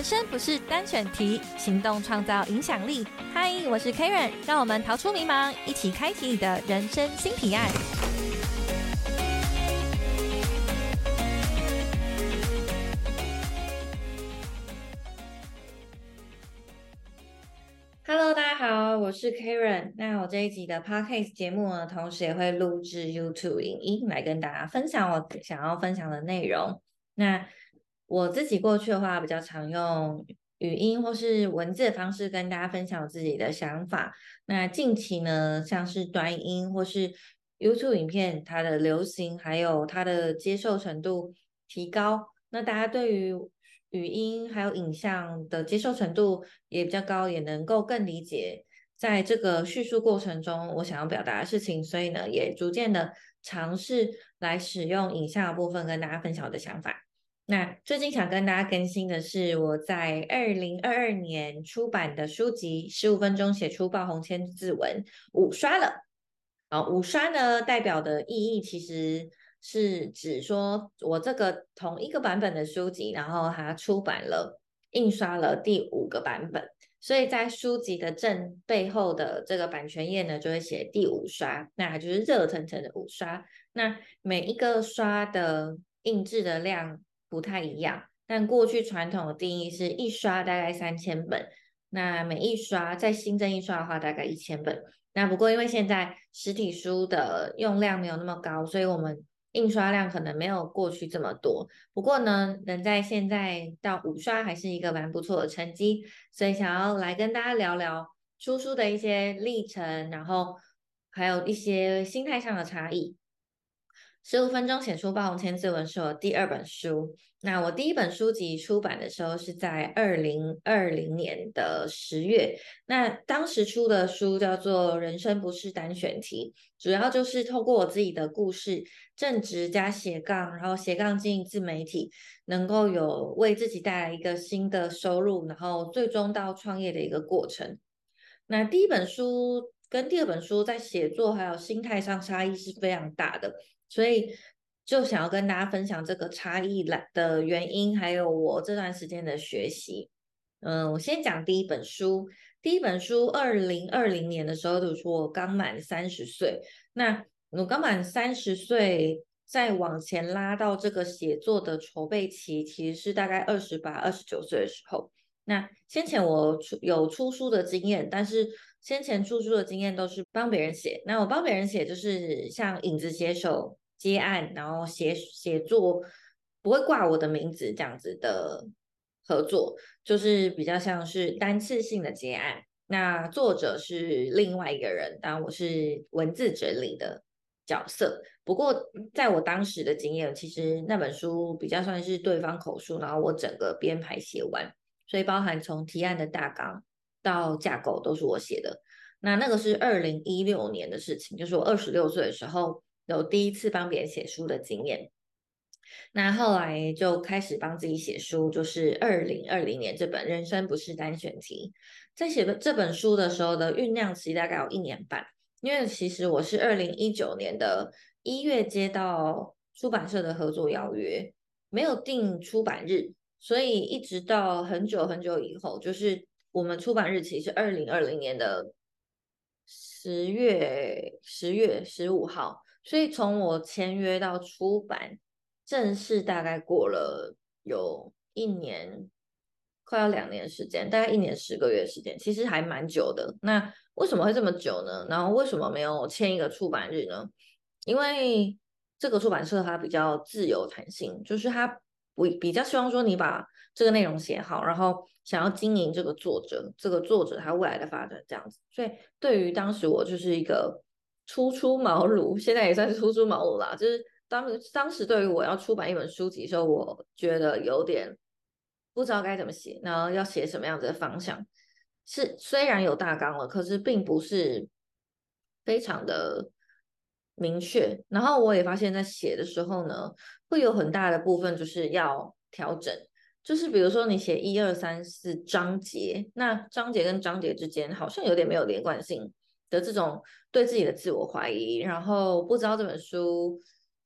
人生不是单选题，行动创造影响力。嗨，我是 Karen，让我们逃出迷茫，一起开启你的人生新提案。Hello，大家好，我是 Karen。那我这一集的 Podcast 节目呢，同时也会录制 YouTube 影音来跟大家分享我想要分享的内容。那我自己过去的话，比较常用语音或是文字的方式跟大家分享自己的想法。那近期呢，像是短音或是 YouTube 影片，它的流行还有它的接受程度提高，那大家对于语音还有影像的接受程度也比较高，也能够更理解在这个叙述过程中我想要表达的事情，所以呢，也逐渐的尝试来使用影像的部分跟大家分享我的想法。那最近想跟大家更新的是，我在二零二二年出版的书籍《十五分钟写出爆红千字文》五刷了。啊，五刷呢代表的意义其实是指说我这个同一个版本的书籍，然后它出版了印刷了第五个版本，所以在书籍的正背后的这个版权页呢，就会写第五刷，那就是热腾腾的五刷。那每一个刷的印制的量。不太一样，但过去传统的定义是一刷大概三千本，那每一刷再新增一刷的话大概一千本。那不过因为现在实体书的用量没有那么高，所以我们印刷量可能没有过去这么多。不过呢，能在现在到五刷还是一个蛮不错的成绩，所以想要来跟大家聊聊出书的一些历程，然后还有一些心态上的差异。十五分钟写出爆红千字文是我第二本书。那我第一本书籍出版的时候是在二零二零年的十月。那当时出的书叫做《人生不是单选题》，主要就是透过我自己的故事，正直加斜杠，然后斜杠经营自媒体，能够有为自己带来一个新的收入，然后最终到创业的一个过程。那第一本书跟第二本书在写作还有心态上差异是非常大的。所以就想要跟大家分享这个差异来的原因，还有我这段时间的学习。嗯，我先讲第一本书。第一本书二零二零年的时候，就是我刚满三十岁。那我刚满三十岁，再往前拉到这个写作的筹备期，其实是大概二十八、二十九岁的时候。那先前我出有出书的经验，但是先前出书的经验都是帮别人写。那我帮别人写，就是像影子写手。接案，然后写写作不会挂我的名字这样子的合作，就是比较像是单次性的接案。那作者是另外一个人，当然我是文字整理的角色。不过在我当时的经验，其实那本书比较算是对方口述，然后我整个编排写完，所以包含从提案的大纲到架构都是我写的。那那个是二零一六年的事情，就是我二十六岁的时候。有第一次帮别人写书的经验，那后来就开始帮自己写书，就是二零二零年这本《人生不是单选题》。在写这本书的时候的酝酿期大概有一年半，因为其实我是二零一九年的一月接到出版社的合作邀约，没有定出版日，所以一直到很久很久以后，就是我们出版日期是二零二零年的十月十月十五号。所以从我签约到出版正式，大概过了有一年，快要两年时间，大概一年十个月时间，其实还蛮久的。那为什么会这么久呢？然后为什么没有签一个出版日呢？因为这个出版社它比较自由弹性，就是它不比较希望说你把这个内容写好，然后想要经营这个作者，这个作者他未来的发展这样子。所以对于当时我就是一个。初出茅庐，现在也算是初出茅庐啦。就是当当时对于我要出版一本书籍的时候，我觉得有点不知道该怎么写，然后要写什么样子的方向。是虽然有大纲了，可是并不是非常的明确。然后我也发现，在写的时候呢，会有很大的部分就是要调整。就是比如说你写一二三四章节，那章节跟章节之间好像有点没有连贯性。的这种对自己的自我怀疑，然后不知道这本书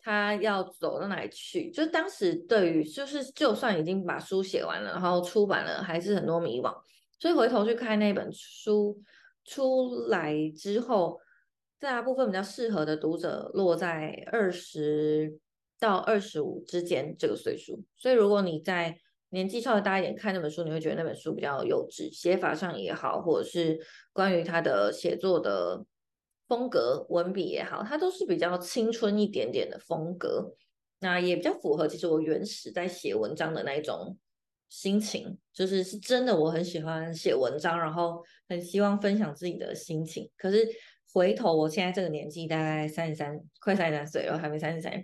它要走到哪里去？就是当时对于就是就算已经把书写完了，然后出版了，还是很多迷惘。所以回头去看那本书出来之后，大部分比较适合的读者落在二十到二十五之间这个岁数。所以如果你在年纪稍微大一点看那本书，你会觉得那本书比较幼稚，写法上也好，或者是关于他的写作的。风格文笔也好，它都是比较青春一点点的风格，那也比较符合其实我原始在写文章的那一种心情，就是是真的我很喜欢写文章，然后很希望分享自己的心情。可是回头我现在这个年纪，大概三十三，快三十三岁了，还没三十三。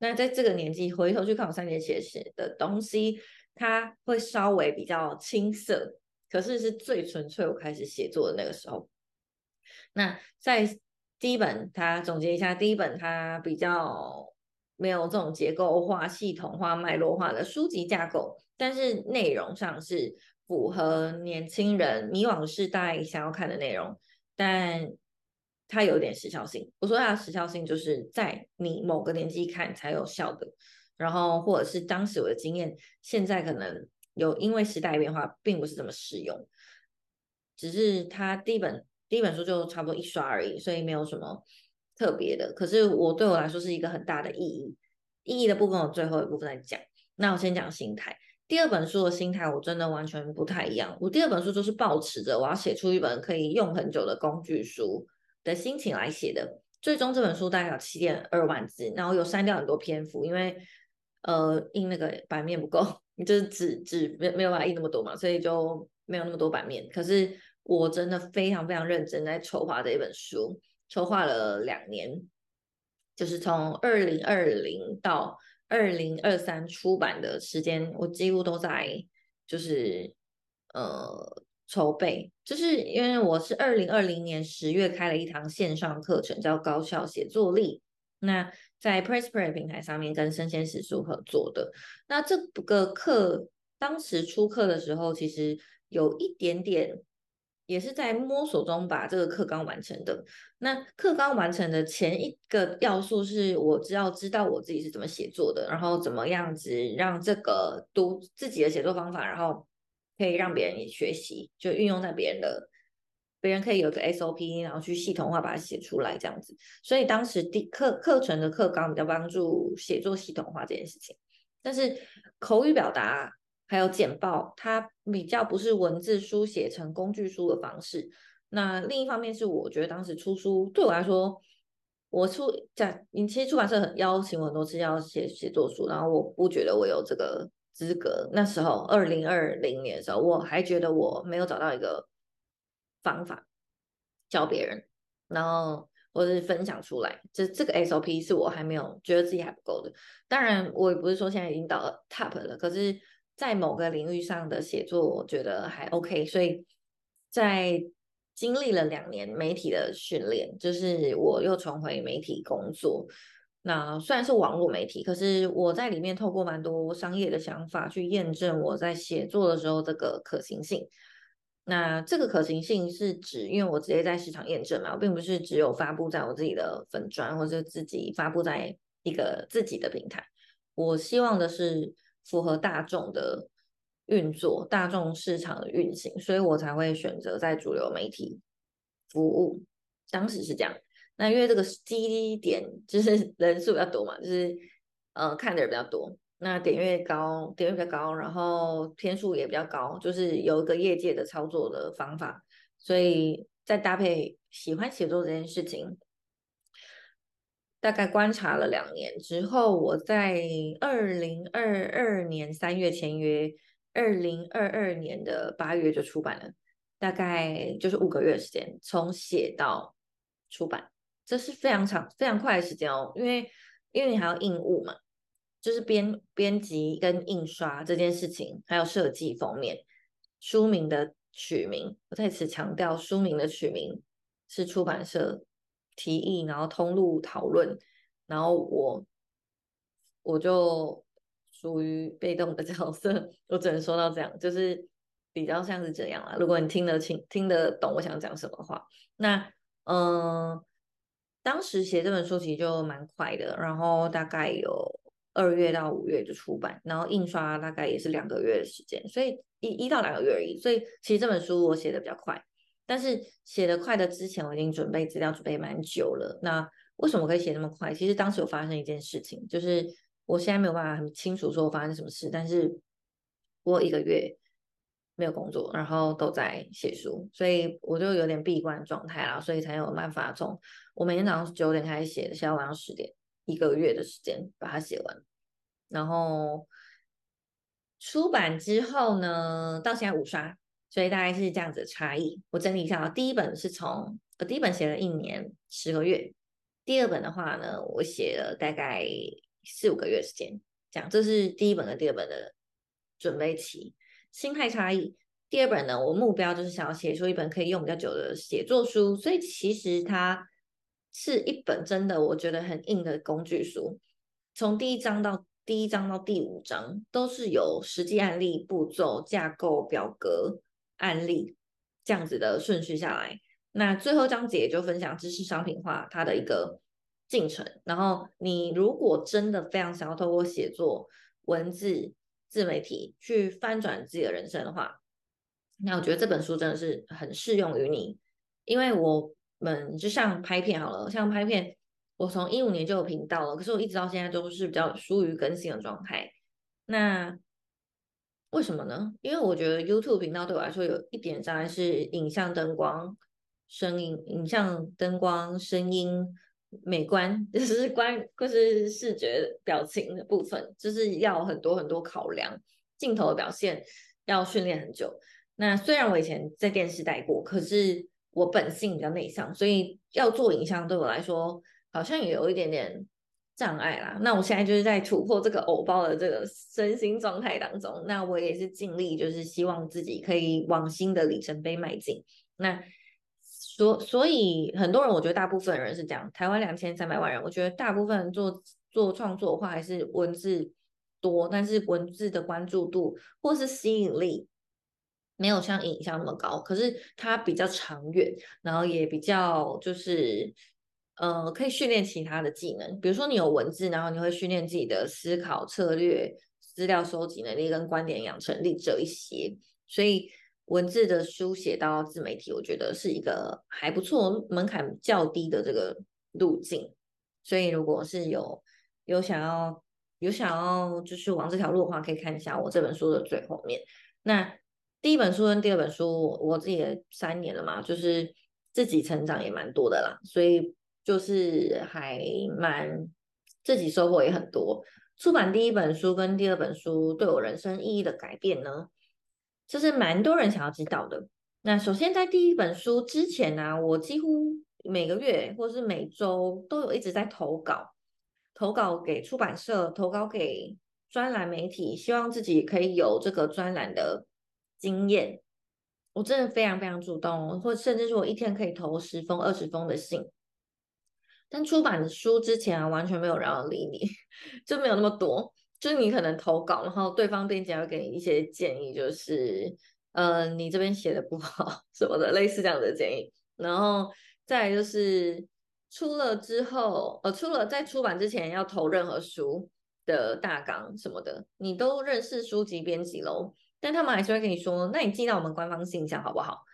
那在这个年纪回头去看我三年写写的东西，它会稍微比较青涩，可是是最纯粹我开始写作的那个时候。那在第一本，它总结一下，第一本它比较没有这种结构化、系统化、脉络化的书籍架构，但是内容上是符合年轻人迷惘世代想要看的内容，但它有点时效性。我说它的时效性，就是在你某个年纪看才有效的，然后或者是当时我的经验，现在可能有因为时代变化，并不是这么适用，只是它第一本。第一本书就差不多一刷而已，所以没有什么特别的。可是我对我来说是一个很大的意义，意义的部分我最后一部分再讲。那我先讲心态。第二本书的心态我真的完全不太一样。我第二本书就是抱持着我要写出一本可以用很久的工具书的心情来写的。最终这本书大概有七点二万字，然后有删掉很多篇幅，因为呃印那个版面不够，就是纸纸没没有办法印那么多嘛，所以就没有那么多版面。可是。我真的非常非常认真在筹划这一本书，筹划了两年，就是从二零二零到二零二三出版的时间，我几乎都在就是呃筹备，就是因为我是二零二零年十月开了一堂线上课程，叫高效写作力，那在 Pressplay 平台上面跟生鲜史书合作的，那这个课当时出课的时候，其实有一点点。也是在摸索中把这个课纲完成的。那课纲完成的前一个要素是，我只要知道我自己是怎么写作的，然后怎么样子让这个读自己的写作方法，然后可以让别人也学习，就运用在别人的，别人可以有个 SOP，然后去系统化把它写出来这样子。所以当时第课课程的课纲比较帮助写作系统化这件事情，但是口语表达。还有简报，它比较不是文字书写成工具书的方式。那另一方面是，我觉得当时出书对我来说，我出在你其实出版社很邀请我很多次要写写作书，然后我不觉得我有这个资格。那时候二零二零年的时候，我还觉得我没有找到一个方法教别人，然后或者是分享出来。这这个 SOP 是我还没有觉得自己还不够的。当然，我也不是说现在已经到 top 了，可是。在某个领域上的写作，我觉得还 OK，所以在经历了两年媒体的训练，就是我又重回媒体工作。那虽然是网络媒体，可是我在里面透过蛮多商业的想法去验证我在写作的时候这个可行性。那这个可行性是指，因为我直接在市场验证嘛，我并不是只有发布在我自己的粉砖或者自己发布在一个自己的平台。我希望的是。符合大众的运作、大众市场的运行，所以我才会选择在主流媒体服务。当时是这样，那因为这个基点就是 人数比较多嘛，就是呃看的人比较多，那点阅高，点阅比较高，然后天数也比较高，就是有一个业界的操作的方法，所以再搭配喜欢写作这件事情。大概观察了两年之后，我在二零二二年三月签约，二零二二年的八月就出版了，大概就是五个月时间，从写到出版，这是非常长、非常快的时间哦。因为因为你还要印物嘛，就是编编辑跟印刷这件事情，还有设计封面、书名的取名，我在此强调，书名的取名是出版社。提议，然后通路讨论，然后我我就属于被动的 角色，我只能说到这样，就是比较像是这样啊。如果你听得清、听得懂我想讲什么话，那嗯，当时写这本书其实就蛮快的，然后大概有二月到五月就出版，然后印刷大概也是两个月的时间，所以一一到两个月而已。所以其实这本书我写的比较快，但是写的快的之前我已经准备资料准备蛮久了。那为什么可以写那么快？其实当时有发生一件事情，就是我现在没有办法很清楚说我发生什么事，但是我一个月。没有工作，然后都在写书，所以我就有点闭关状态啦，所以才有办法从我每天早上九点开始写，写到晚上十点，一个月的时间把它写完。然后出版之后呢，到现在五刷，所以大概是这样子的差异。我整理一下，第一本是从我第一本写了一年十个月，第二本的话呢，我写了大概四五个月时间，这样这是第一本跟第二本的准备期。心态差异。第二本呢，我目标就是想要写出一本可以用比较久的写作书，所以其实它是一本真的我觉得很硬的工具书。从第一章到第一章到第五章都是有实际案例、步骤、架构、表格、案例这样子的顺序下来。那最后章节就分享知识商品化它的一个进程。然后你如果真的非常想要透过写作文字，自媒体去翻转自己的人生的话，那我觉得这本书真的是很适用于你，因为我们就像拍片好了，像拍片，我从一五年就有频道了，可是我一直到现在都是比较疏于更新的状态。那为什么呢？因为我觉得 YouTube 频道对我来说有一点障碍是影像、灯光、声音、影像、灯光、声音。美观 就是观，就是视觉表情的部分，就是要很多很多考量，镜头的表现要训练很久。那虽然我以前在电视待过，可是我本性比较内向，所以要做影像对我来说好像也有一点点障碍啦。那我现在就是在突破这个偶包的这个身心状态当中，那我也是尽力，就是希望自己可以往新的里程碑迈进。那。所所以很多人，我觉得大部分人是这样。台湾两千三百万人，我觉得大部分人做做创作的话，还是文字多，但是文字的关注度或是吸引力没有像影像那么高。可是它比较长远，然后也比较就是呃，可以训练其他的技能。比如说你有文字，然后你会训练自己的思考策略、资料收集能力跟观点养成力这一些。所以。文字的书写到自媒体，我觉得是一个还不错、门槛较低的这个路径。所以，如果是有有想要有想要就是往这条路的话，可以看一下我这本书的最后面。那第一本书跟第二本书，我自己也三年了嘛，就是自己成长也蛮多的啦，所以就是还蛮自己收获也很多。出版第一本书跟第二本书对我人生意义的改变呢？这是蛮多人想要知道的。那首先，在第一本书之前呢，我几乎每个月或是每周都有一直在投稿，投稿给出版社，投稿给专栏媒体，希望自己可以有这个专栏的经验。我真的非常非常主动，或甚至是我一天可以投十封、二十封的信。但出版书之前啊，完全没有人要理你，就没有那么多。就是你可能投稿，然后对方编辑会给你一些建议，就是呃你这边写的不好什么的，类似这样的建议。然后再就是出了之后，呃出了在出版之前要投任何书的大纲什么的，你都认识书籍编辑喽，但他们还是会跟你说，那你寄到我们官方信箱好不好？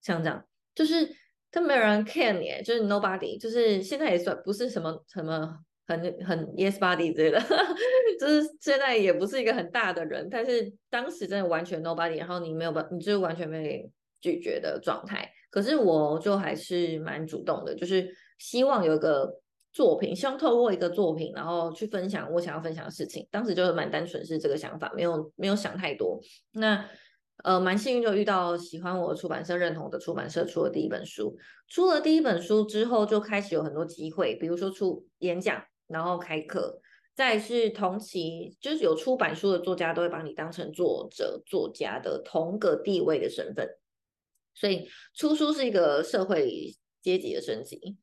像这样，就是都没有人 care 你，就是 nobody，就是现在也算不是什么什么。很很 yes body 之类的，就是现在也不是一个很大的人，但是当时真的完全 nobody，然后你没有办，你就完全被拒绝的状态。可是我就还是蛮主动的，就是希望有一个作品，希望透过一个作品，然后去分享我想要分享的事情。当时就是蛮单纯是这个想法，没有没有想太多。那呃蛮幸运就遇到喜欢我出版社认同的出版社出了第一本书，出了第一本书之后就开始有很多机会，比如说出演讲。然后开课，再是同期就是有出版书的作家都会把你当成作者、作家的同个地位的身份，所以出书是一个社会阶级的升级。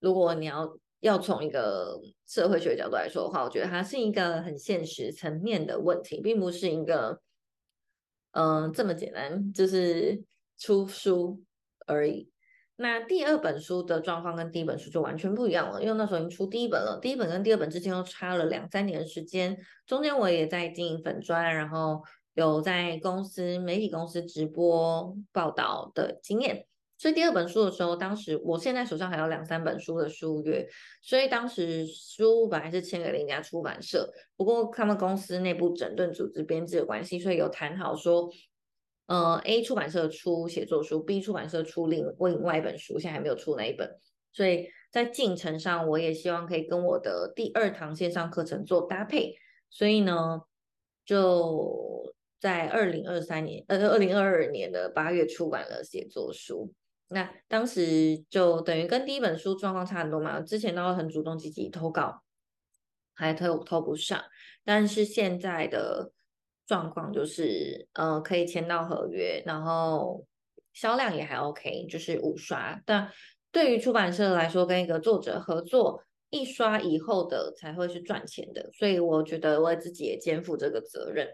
如果你要要从一个社会学角度来说的话，我觉得它是一个很现实层面的问题，并不是一个嗯这么简单，就是出书而已。那第二本书的状况跟第一本书就完全不一样了，因为那时候已经出第一本了，第一本跟第二本之间又差了两三年的时间，中间我也在经营粉砖，然后有在公司媒体公司直播报道的经验，所以第二本书的时候，当时我现在手上还有两三本书的书约，所以当时书本来是签给另一家出版社，不过他们公司内部整顿组织编制的关系，所以有谈好说。呃，A 出版社出写作书，B 出版社出另另外一本书，现在还没有出那一本，所以在进程上，我也希望可以跟我的第二堂线上课程做搭配，所以呢，就在二零二三年，呃，二零二二年的八月出版了写作书。那当时就等于跟第一本书状况差很多嘛，之前都很主动积极投稿，还投投不上，但是现在的。状况就是，呃，可以签到合约，然后销量也还 OK，就是五刷。但对于出版社来说，跟一个作者合作，一刷以后的才会是赚钱的。所以我觉得我自己也肩负这个责任，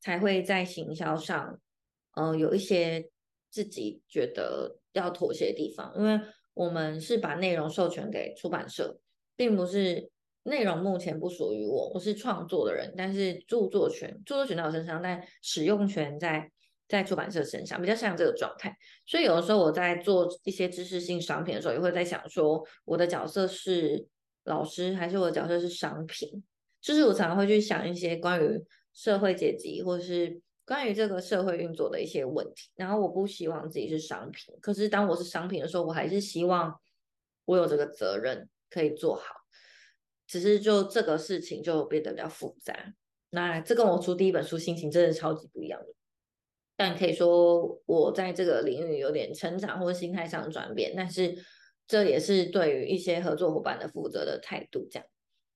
才会在行销上，呃，有一些自己觉得要妥协的地方。因为我们是把内容授权给出版社，并不是。内容目前不属于我，我是创作的人，但是著作权、著作权在我身上，但使用权在在出版社身上，比较像这个状态。所以有的时候我在做一些知识性商品的时候，也会在想说，我的角色是老师，还是我的角色是商品？就是我常常会去想一些关于社会阶级，或是关于这个社会运作的一些问题。然后我不希望自己是商品，可是当我是商品的时候，我还是希望我有这个责任可以做好。只是就这个事情就变得比较复杂，那这跟我出第一本书心情真的超级不一样的。但可以说我在这个领域有点成长或心态上的转变，但是这也是对于一些合作伙伴的负责的态度。这样，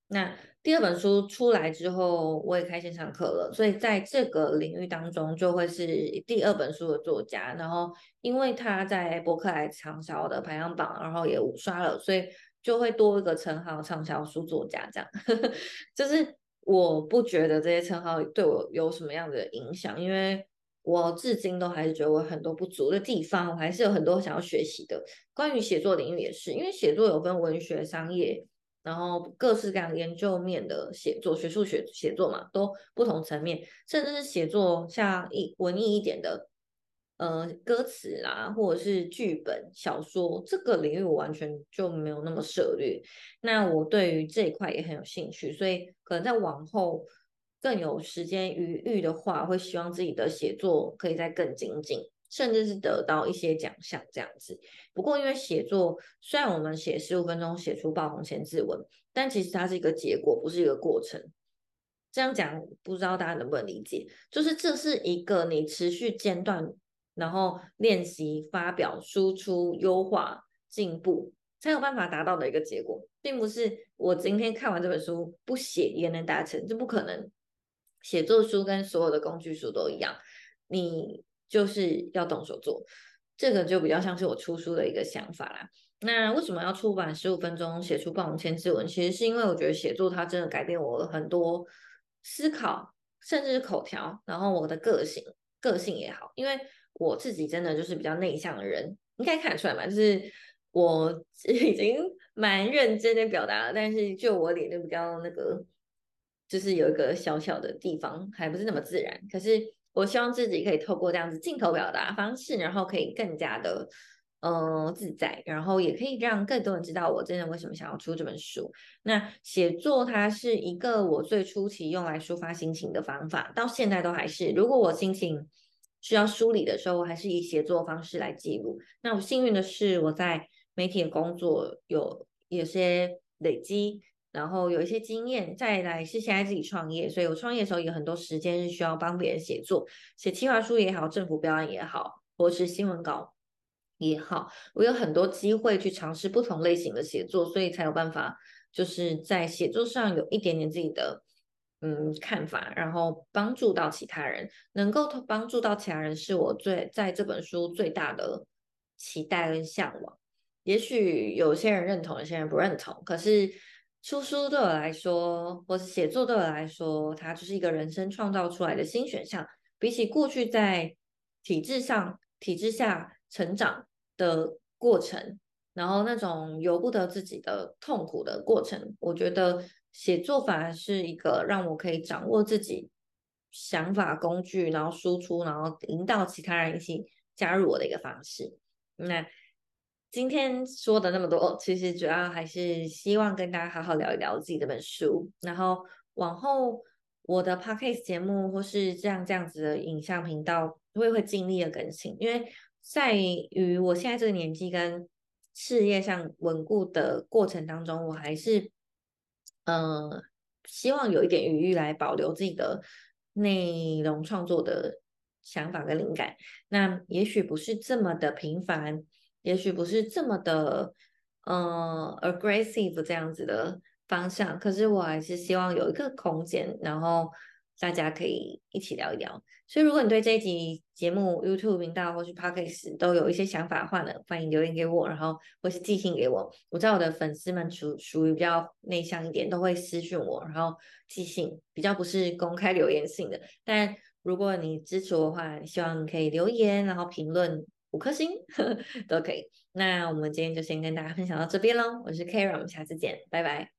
那第二本书出来之后，我也开线上课了，所以在这个领域当中就会是第二本书的作家。然后因为他在博客来畅销的排行榜，然后也五刷了，所以。就会多一个称号，畅销书作家这样，就是我不觉得这些称号对我有什么样的影响，因为我至今都还是觉得我很多不足的地方，我还是有很多想要学习的。关于写作领域也是，因为写作有分文学、商业，然后各式各样研究面的写作、学术写写作嘛，都不同层面，甚至是写作像一文艺一点的。呃，歌词啦，或者是剧本、小说这个领域，我完全就没有那么涉猎。那我对于这一块也很有兴趣，所以可能在往后更有时间余裕的话，会希望自己的写作可以再更精进，甚至是得到一些奖项这样子。不过，因为写作虽然我们写十五分钟写出爆红千字文，但其实它是一个结果，不是一个过程。这样讲不知道大家能不能理解？就是这是一个你持续间断。然后练习发表、输出、优化、进步，才有办法达到的一个结果，并不是我今天看完这本书不写也能达成，这不可能。写作书跟所有的工具书都一样，你就是要动手做，这个就比较像是我出书的一个想法啦。那为什么要出版十五分钟写出爆红千字文？其实是因为我觉得写作它真的改变我很多思考，甚至是口条，然后我的个性，个性也好，因为。我自己真的就是比较内向的人，应该看得出来嘛，就是我已经 蛮认真的表达了，但是就我脸就比较那个，就是有一个小小的地方还不是那么自然。可是我希望自己可以透过这样子镜头表达方式，然后可以更加的嗯自在，然后也可以让更多人知道我真的为什么想要出这本书。那写作它是一个我最初期用来抒发心情的方法，到现在都还是。如果我心情需要梳理的时候，我还是以写作方式来记录。那我幸运的是，我在媒体的工作有有些累积，然后有一些经验。再来是现在自己创业，所以我创业的时候有很多时间是需要帮别人写作，写企划书也好，政府标案也好，或是新闻稿也好，我有很多机会去尝试不同类型的写作，所以才有办法就是在写作上有一点点自己的。嗯，看法，然后帮助到其他人，能够帮助到其他人，是我最在这本书最大的期待跟向往。也许有些人认同，有些人不认同。可是出书对我来说，或是写作对我来说，它就是一个人生创造出来的新选项。比起过去在体制上、体制下成长的过程，然后那种由不得自己的痛苦的过程，我觉得写作反而是一个让我可以掌握自己想法工具，然后输出，然后引导其他人一起加入我的一个方式。那今天说的那么多，其实主要还是希望跟大家好好聊一聊自己这本书，然后往后我的 podcast 节目或是这样这样子的影像频道，会会尽力的更新，因为在于我现在这个年纪跟事业上稳固的过程当中，我还是嗯希望有一点余裕来保留自己的内容创作的想法跟灵感，那也许不是这么的频繁。也许不是这么的，嗯，aggressive 这样子的方向，可是我还是希望有一个空间，然后大家可以一起聊一聊。所以，如果你对这一集节目 YouTube 频道或是 Podcast 都有一些想法的话呢，欢迎留言给我，然后或是寄信给我。我知道我的粉丝们属属于比较内向一点，都会私讯我，然后寄信，比较不是公开留言性的。但如果你支持我的话，希望你可以留言，然后评论。五颗星呵呵都可以。那我们今天就先跟大家分享到这边喽。我是 Kara，我们下次见，拜拜。